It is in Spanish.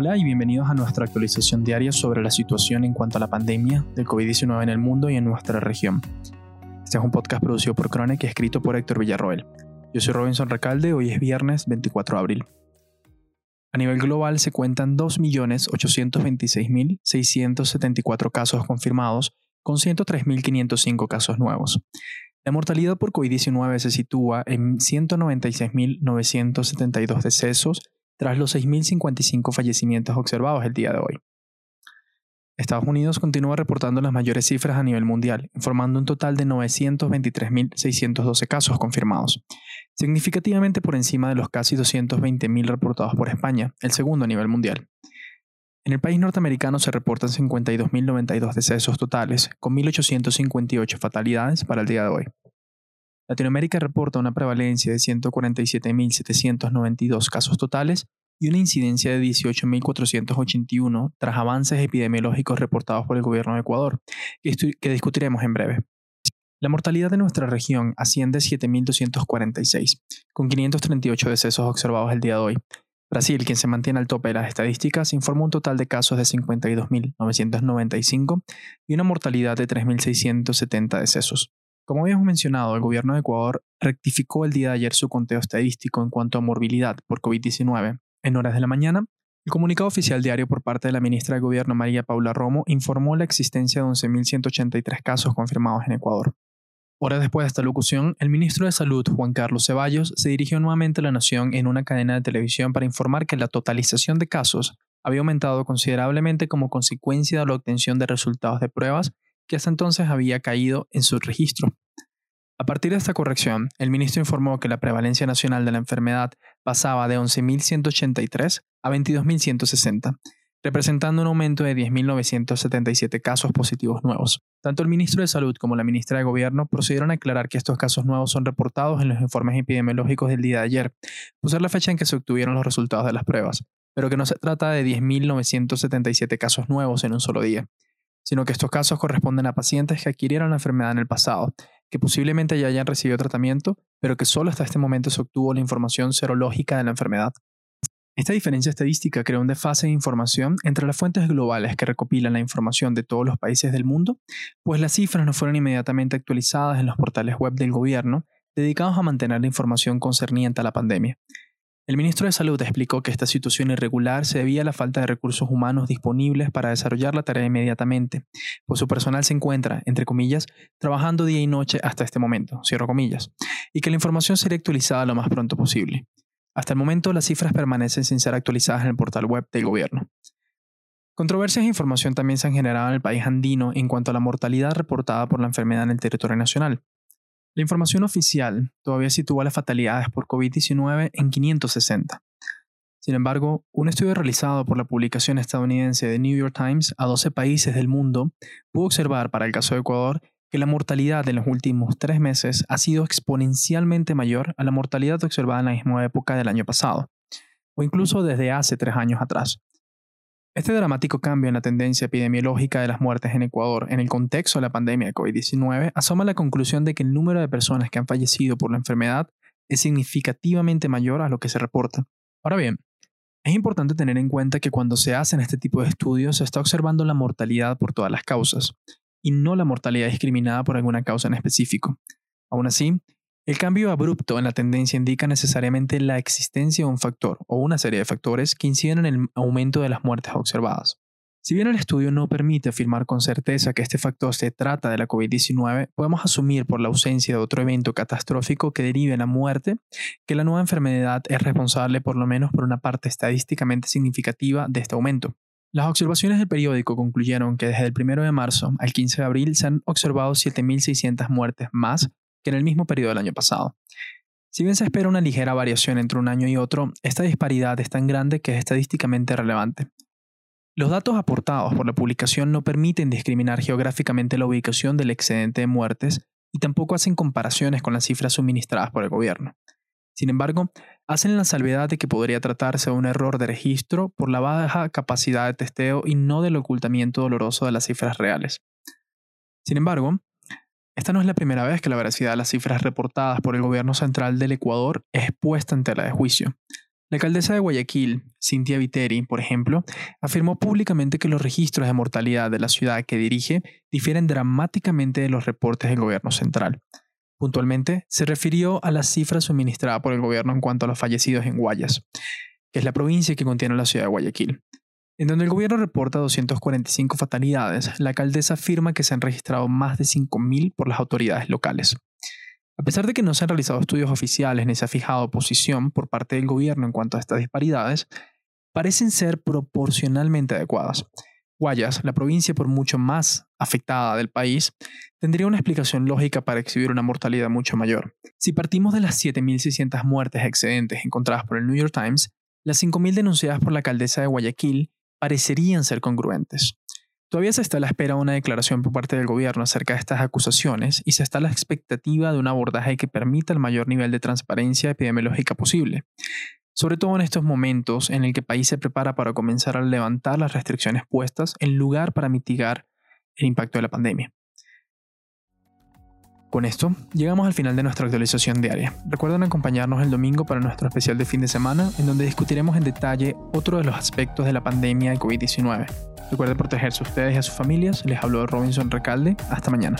Hola y bienvenidos a nuestra actualización diaria sobre la situación en cuanto a la pandemia del COVID-19 en el mundo y en nuestra región. Este es un podcast producido por Chronic y escrito por Héctor Villarroel. Yo soy Robinson Recalde, hoy es viernes 24 de abril. A nivel global se cuentan 2.826.674 casos confirmados, con 103.505 casos nuevos. La mortalidad por COVID-19 se sitúa en 196.972 decesos tras los 6.055 fallecimientos observados el día de hoy. Estados Unidos continúa reportando las mayores cifras a nivel mundial, informando un total de 923.612 casos confirmados, significativamente por encima de los casi 220.000 reportados por España, el segundo a nivel mundial. En el país norteamericano se reportan 52.092 decesos totales, con 1.858 fatalidades para el día de hoy. Latinoamérica reporta una prevalencia de 147.792 casos totales y una incidencia de 18.481 tras avances epidemiológicos reportados por el gobierno de Ecuador, que discutiremos en breve. La mortalidad de nuestra región asciende a 7.246, con 538 decesos observados el día de hoy. Brasil, quien se mantiene al tope de las estadísticas, informó un total de casos de 52.995 y una mortalidad de 3.670 decesos. Como habíamos mencionado, el gobierno de Ecuador rectificó el día de ayer su conteo estadístico en cuanto a morbilidad por COVID-19. En horas de la mañana, el comunicado oficial diario por parte de la ministra de Gobierno María Paula Romo informó la existencia de 11.183 casos confirmados en Ecuador. Horas después de esta locución, el ministro de Salud, Juan Carlos Ceballos, se dirigió nuevamente a la nación en una cadena de televisión para informar que la totalización de casos había aumentado considerablemente como consecuencia de la obtención de resultados de pruebas que hasta entonces había caído en su registro. A partir de esta corrección, el ministro informó que la prevalencia nacional de la enfermedad pasaba de 11.183 a 22.160, representando un aumento de 10.977 casos positivos nuevos. Tanto el ministro de Salud como la ministra de Gobierno procedieron a aclarar que estos casos nuevos son reportados en los informes epidemiológicos del día de ayer, ser la fecha en que se obtuvieron los resultados de las pruebas, pero que no se trata de 10.977 casos nuevos en un solo día sino que estos casos corresponden a pacientes que adquirieron la enfermedad en el pasado, que posiblemente ya hayan recibido tratamiento, pero que solo hasta este momento se obtuvo la información serológica de la enfermedad. Esta diferencia estadística crea un desfase de información entre las fuentes globales que recopilan la información de todos los países del mundo, pues las cifras no fueron inmediatamente actualizadas en los portales web del gobierno dedicados a mantener la información concerniente a la pandemia. El ministro de Salud explicó que esta situación irregular se debía a la falta de recursos humanos disponibles para desarrollar la tarea inmediatamente, pues su personal se encuentra, entre comillas, trabajando día y noche hasta este momento, cierro comillas, y que la información sería actualizada lo más pronto posible. Hasta el momento las cifras permanecen sin ser actualizadas en el portal web del gobierno. Controversias e información también se han generado en el país andino en cuanto a la mortalidad reportada por la enfermedad en el territorio nacional. La información oficial todavía sitúa las fatalidades por COVID-19 en 560. Sin embargo, un estudio realizado por la publicación estadounidense The New York Times a 12 países del mundo pudo observar para el caso de Ecuador que la mortalidad en los últimos tres meses ha sido exponencialmente mayor a la mortalidad observada en la misma época del año pasado, o incluso desde hace tres años atrás. Este dramático cambio en la tendencia epidemiológica de las muertes en Ecuador en el contexto de la pandemia de COVID-19 asoma la conclusión de que el número de personas que han fallecido por la enfermedad es significativamente mayor a lo que se reporta. Ahora bien, es importante tener en cuenta que cuando se hacen este tipo de estudios se está observando la mortalidad por todas las causas, y no la mortalidad discriminada por alguna causa en específico. Aún así, el cambio abrupto en la tendencia indica necesariamente la existencia de un factor o una serie de factores que inciden en el aumento de las muertes observadas. Si bien el estudio no permite afirmar con certeza que este factor se trata de la COVID-19, podemos asumir por la ausencia de otro evento catastrófico que derive en la muerte que la nueva enfermedad es responsable por lo menos por una parte estadísticamente significativa de este aumento. Las observaciones del periódico concluyeron que desde el 1 de marzo al 15 de abril se han observado 7.600 muertes más en el mismo periodo del año pasado. Si bien se espera una ligera variación entre un año y otro, esta disparidad es tan grande que es estadísticamente relevante. Los datos aportados por la publicación no permiten discriminar geográficamente la ubicación del excedente de muertes y tampoco hacen comparaciones con las cifras suministradas por el gobierno. Sin embargo, hacen la salvedad de que podría tratarse de un error de registro por la baja capacidad de testeo y no del ocultamiento doloroso de las cifras reales. Sin embargo, esta no es la primera vez que la veracidad de las cifras reportadas por el gobierno central del Ecuador es puesta en tela de juicio. La alcaldesa de Guayaquil, Cintia Viteri, por ejemplo, afirmó públicamente que los registros de mortalidad de la ciudad que dirige difieren dramáticamente de los reportes del gobierno central. Puntualmente, se refirió a las cifras suministradas por el gobierno en cuanto a los fallecidos en Guayas, que es la provincia que contiene la ciudad de Guayaquil. En donde el gobierno reporta 245 fatalidades, la alcaldesa afirma que se han registrado más de 5.000 por las autoridades locales. A pesar de que no se han realizado estudios oficiales ni se ha fijado posición por parte del gobierno en cuanto a estas disparidades, parecen ser proporcionalmente adecuadas. Guayas, la provincia por mucho más afectada del país, tendría una explicación lógica para exhibir una mortalidad mucho mayor. Si partimos de las 7.600 muertes excedentes encontradas por el New York Times, las 5.000 denunciadas por la alcaldesa de Guayaquil parecerían ser congruentes. Todavía se está a la espera de una declaración por parte del gobierno acerca de estas acusaciones y se está a la expectativa de un abordaje que permita el mayor nivel de transparencia epidemiológica posible, sobre todo en estos momentos en el que el país se prepara para comenzar a levantar las restricciones puestas en lugar para mitigar el impacto de la pandemia. Con esto, llegamos al final de nuestra actualización diaria. Recuerden acompañarnos el domingo para nuestro especial de fin de semana, en donde discutiremos en detalle otro de los aspectos de la pandemia de COVID-19. Recuerden protegerse a ustedes y a sus familias. Les hablo de Robinson Recalde. Hasta mañana.